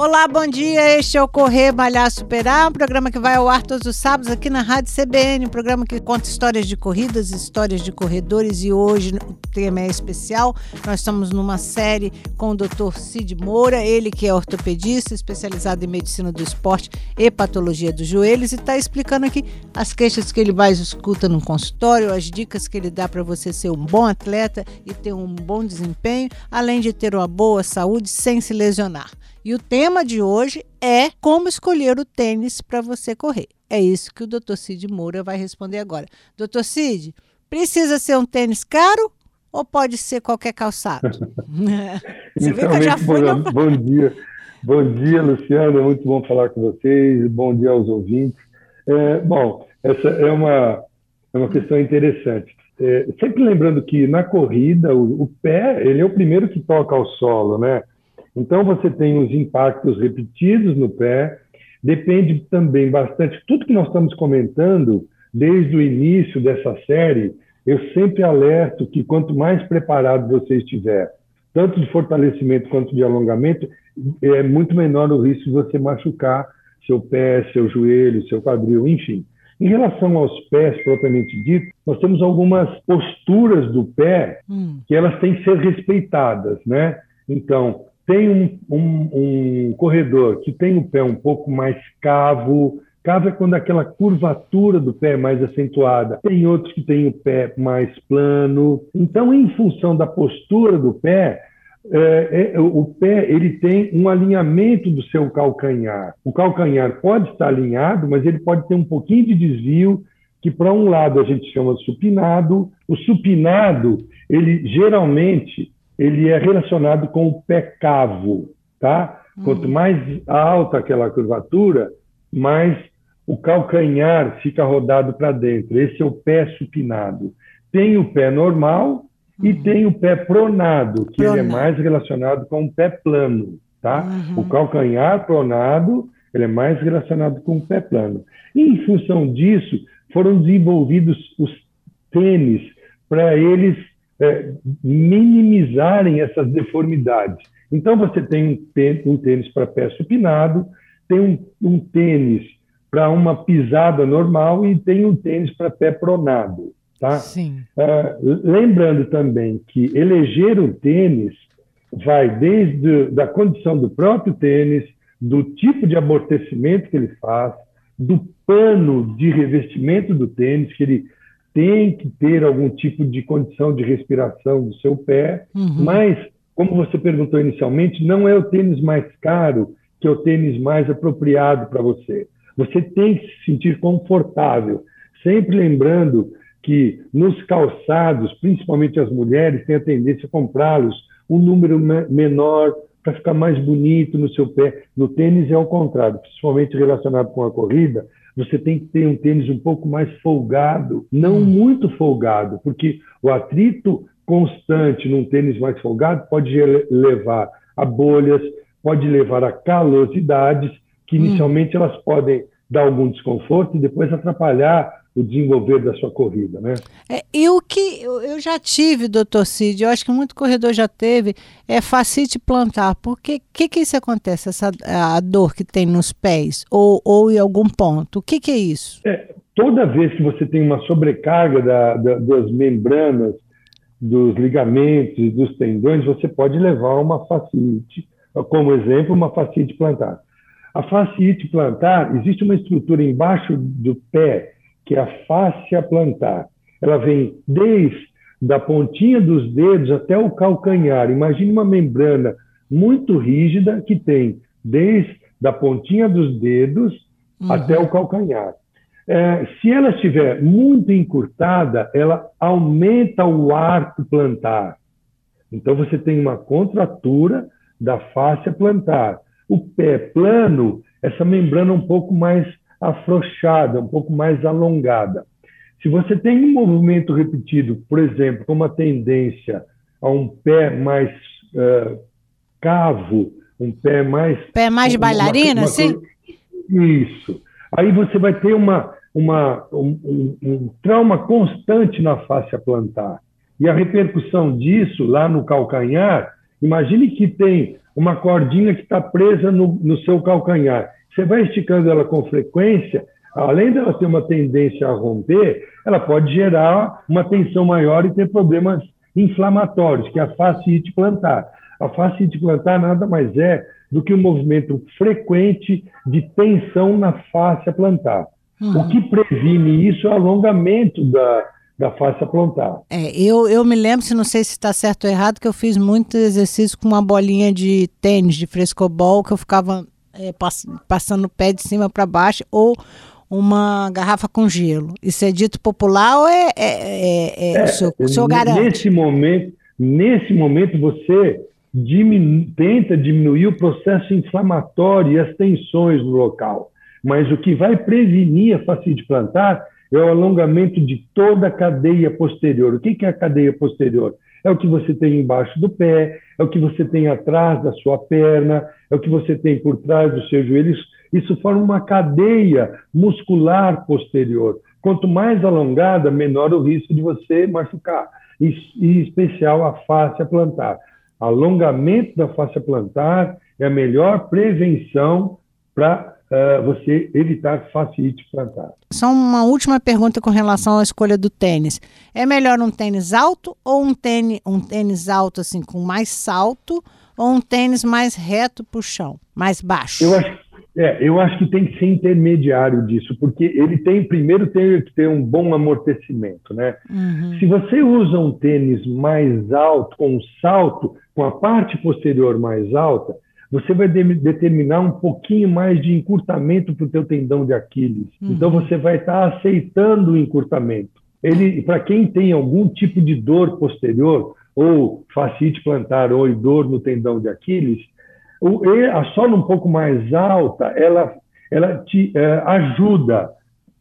Olá, bom dia. Este é o Correr Malhar Superar, um programa que vai ao ar todos os sábados aqui na Rádio CBN, um programa que conta histórias de corridas, histórias de corredores e hoje o tema é especial. Nós estamos numa série com o Dr. Cid Moura, ele que é ortopedista, especializado em medicina do esporte e patologia dos joelhos e está explicando aqui as queixas que ele mais escuta no consultório, as dicas que ele dá para você ser um bom atleta e ter um bom desempenho, além de ter uma boa saúde sem se lesionar. E o tema de hoje é como escolher o tênis para você correr. É isso que o Dr. Cid Moura vai responder agora. Dr. Cid, precisa ser um tênis caro ou pode ser qualquer calçado? você vê que eu já fui bom, bom dia. Bom dia, Luciana. Muito bom falar com vocês. Bom dia aos ouvintes. É, bom, essa é uma, é uma questão interessante. É, sempre lembrando que na corrida o, o, pé ele é o primeiro que toca ao solo, né? Então, você tem os impactos repetidos no pé, depende também bastante. Tudo que nós estamos comentando desde o início dessa série, eu sempre alerto que quanto mais preparado você estiver, tanto de fortalecimento quanto de alongamento, é muito menor o risco de você machucar seu pé, seu joelho, seu quadril, enfim. Em relação aos pés propriamente dito, nós temos algumas posturas do pé hum. que elas têm que ser respeitadas, né? Então, tem um, um, um, corredor que tem o pé um pouco mais cavo, cavo é quando aquela curvatura do pé é mais acentuada. Tem outros que têm o pé mais plano. Então, em função da postura do pé, é, é, o pé ele tem um alinhamento do seu calcanhar. O calcanhar pode estar alinhado, mas ele pode ter um pouquinho de desvio, que para um lado a gente chama de supinado. O supinado, ele geralmente ele é relacionado com o pé cavo, tá? Uhum. Quanto mais alta aquela curvatura, mais o calcanhar fica rodado para dentro. Esse é o pé supinado. Tem o pé normal uhum. e tem o pé pronado, que ele é mais relacionado com o pé plano, tá? Uhum. O calcanhar pronado, ele é mais relacionado com o pé plano. E, em função disso, foram desenvolvidos os tênis para eles é, minimizarem essas deformidades. Então, você tem um tênis, para pé supinado, tem um, um tênis para uma pisada normal e tem um tênis para pé pronado. Tá? Sim. Uh, lembrando também que eleger o tênis vai desde da condição do próprio tênis, do tipo de amortecimento que ele faz, do pano de revestimento do tênis, que ele tem que ter algum tipo de condição de respiração do seu pé, uhum. mas, como você perguntou inicialmente, não é o tênis mais caro que é o tênis mais apropriado para você. Você tem que se sentir confortável, sempre lembrando que nos calçados, principalmente as mulheres, têm a tendência a comprá-los um número menor para ficar mais bonito no seu pé. No tênis é ao contrário, principalmente relacionado com a corrida, você tem que ter um tênis um pouco mais folgado, não hum. muito folgado, porque o atrito constante num tênis mais folgado pode levar a bolhas, pode levar a calosidades, que hum. inicialmente elas podem dar algum desconforto e depois atrapalhar o desenvolver da sua corrida, né? É, e o que eu já tive, doutor Cid, eu acho que muito corredor já teve, é facite plantar. Por que, que, que isso acontece, essa, a dor que tem nos pés ou, ou em algum ponto? O que, que é isso? É, toda vez que você tem uma sobrecarga da, da, das membranas, dos ligamentos e dos tendões, você pode levar uma facite, como exemplo, uma facite plantar. A fasciite plantar, existe uma estrutura embaixo do pé que é a fáscia plantar. Ela vem desde da pontinha dos dedos até o calcanhar. Imagine uma membrana muito rígida que tem desde da pontinha dos dedos uhum. até o calcanhar. É, se ela estiver muito encurtada, ela aumenta o arco plantar. Então você tem uma contratura da fáscia plantar. O pé plano, essa membrana um pouco mais afrouxada, um pouco mais alongada. Se você tem um movimento repetido, por exemplo, com uma tendência a um pé mais uh, cavo, um pé mais. Pé mais de bailarina, sim? Isso. Aí você vai ter uma, uma, um, um, um, trauma constante na face plantar. E a repercussão disso lá no calcanhar, imagine que tem uma cordinha que está presa no, no seu calcanhar. Você vai esticando ela com frequência, além dela ter uma tendência a romper, ela pode gerar uma tensão maior e ter problemas inflamatórios, que é a fasciite plantar. A fasciite plantar nada mais é do que um movimento frequente de tensão na face plantar. Uhum. O que previne isso é o alongamento da, da face plantar. É, eu, eu me lembro, se não sei se está certo ou errado, que eu fiz muito exercício com uma bolinha de tênis, de frescobol, que eu ficava é, pass, passando o pé de cima para baixo, ou uma garrafa com gelo. Isso é dito popular ou é, é, é, é o, seu, o seu garante? Nesse momento, nesse momento você diminu tenta diminuir o processo inflamatório e as tensões no local. Mas o que vai prevenir a fascite plantar é o alongamento de toda a cadeia posterior. O que é a cadeia posterior? É o que você tem embaixo do pé, é o que você tem atrás da sua perna, é o que você tem por trás dos seus joelhos. Isso forma uma cadeia muscular posterior. Quanto mais alongada, menor o risco de você machucar. E, em especial a face plantar. Alongamento da face plantar é a melhor prevenção para uh, você evitar fascite plantar. Só uma última pergunta com relação à escolha do tênis. É melhor um tênis alto ou um tênis, um tênis alto assim com mais salto ou um tênis mais reto para o chão, mais baixo? Eu acho, é, eu acho que tem que ser intermediário disso, porque ele tem primeiro tem que ter um bom amortecimento, né? Uhum. Se você usa um tênis mais alto, com um salto, com a parte posterior mais alta, você vai de determinar um pouquinho mais de encurtamento para o teu tendão de Aquiles. Uhum. Então você vai estar tá aceitando o encurtamento. Ele, para quem tem algum tipo de dor posterior, ou fascite plantar, ou dor no tendão de Aquiles, o, a sola um pouco mais alta, ela, ela te é, ajuda.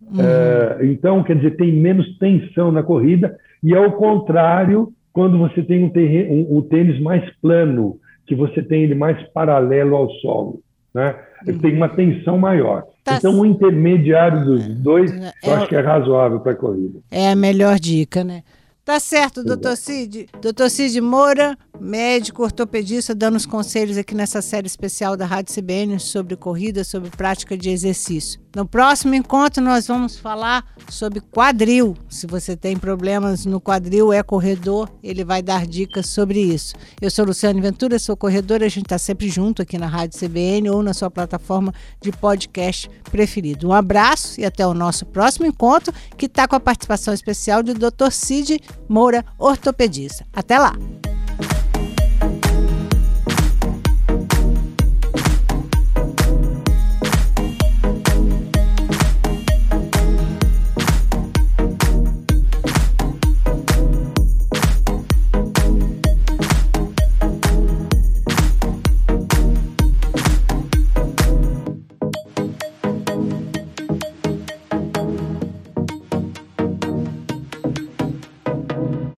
Uhum. É, então, quer dizer, tem menos tensão na corrida, e ao contrário, quando você tem um, um, um tênis mais plano, que você tem ele mais paralelo ao solo. Né? Ele uhum. tem uma tensão maior. Tá então, o um intermediário dos dois, é, eu acho que é razoável para a corrida. É a melhor dica, né? Tá certo, doutor Cid. Doutor Cid Moura, médico ortopedista, dando os conselhos aqui nessa série especial da Rádio CBN sobre corrida, sobre prática de exercício. No próximo encontro, nós vamos falar sobre quadril. Se você tem problemas no quadril, é corredor, ele vai dar dicas sobre isso. Eu sou Luciane Ventura, sou corredora, a gente está sempre junto aqui na Rádio CBN ou na sua plataforma de podcast preferido. Um abraço e até o nosso próximo encontro, que está com a participação especial do Dr. Cid Moura, ortopedista. Até lá!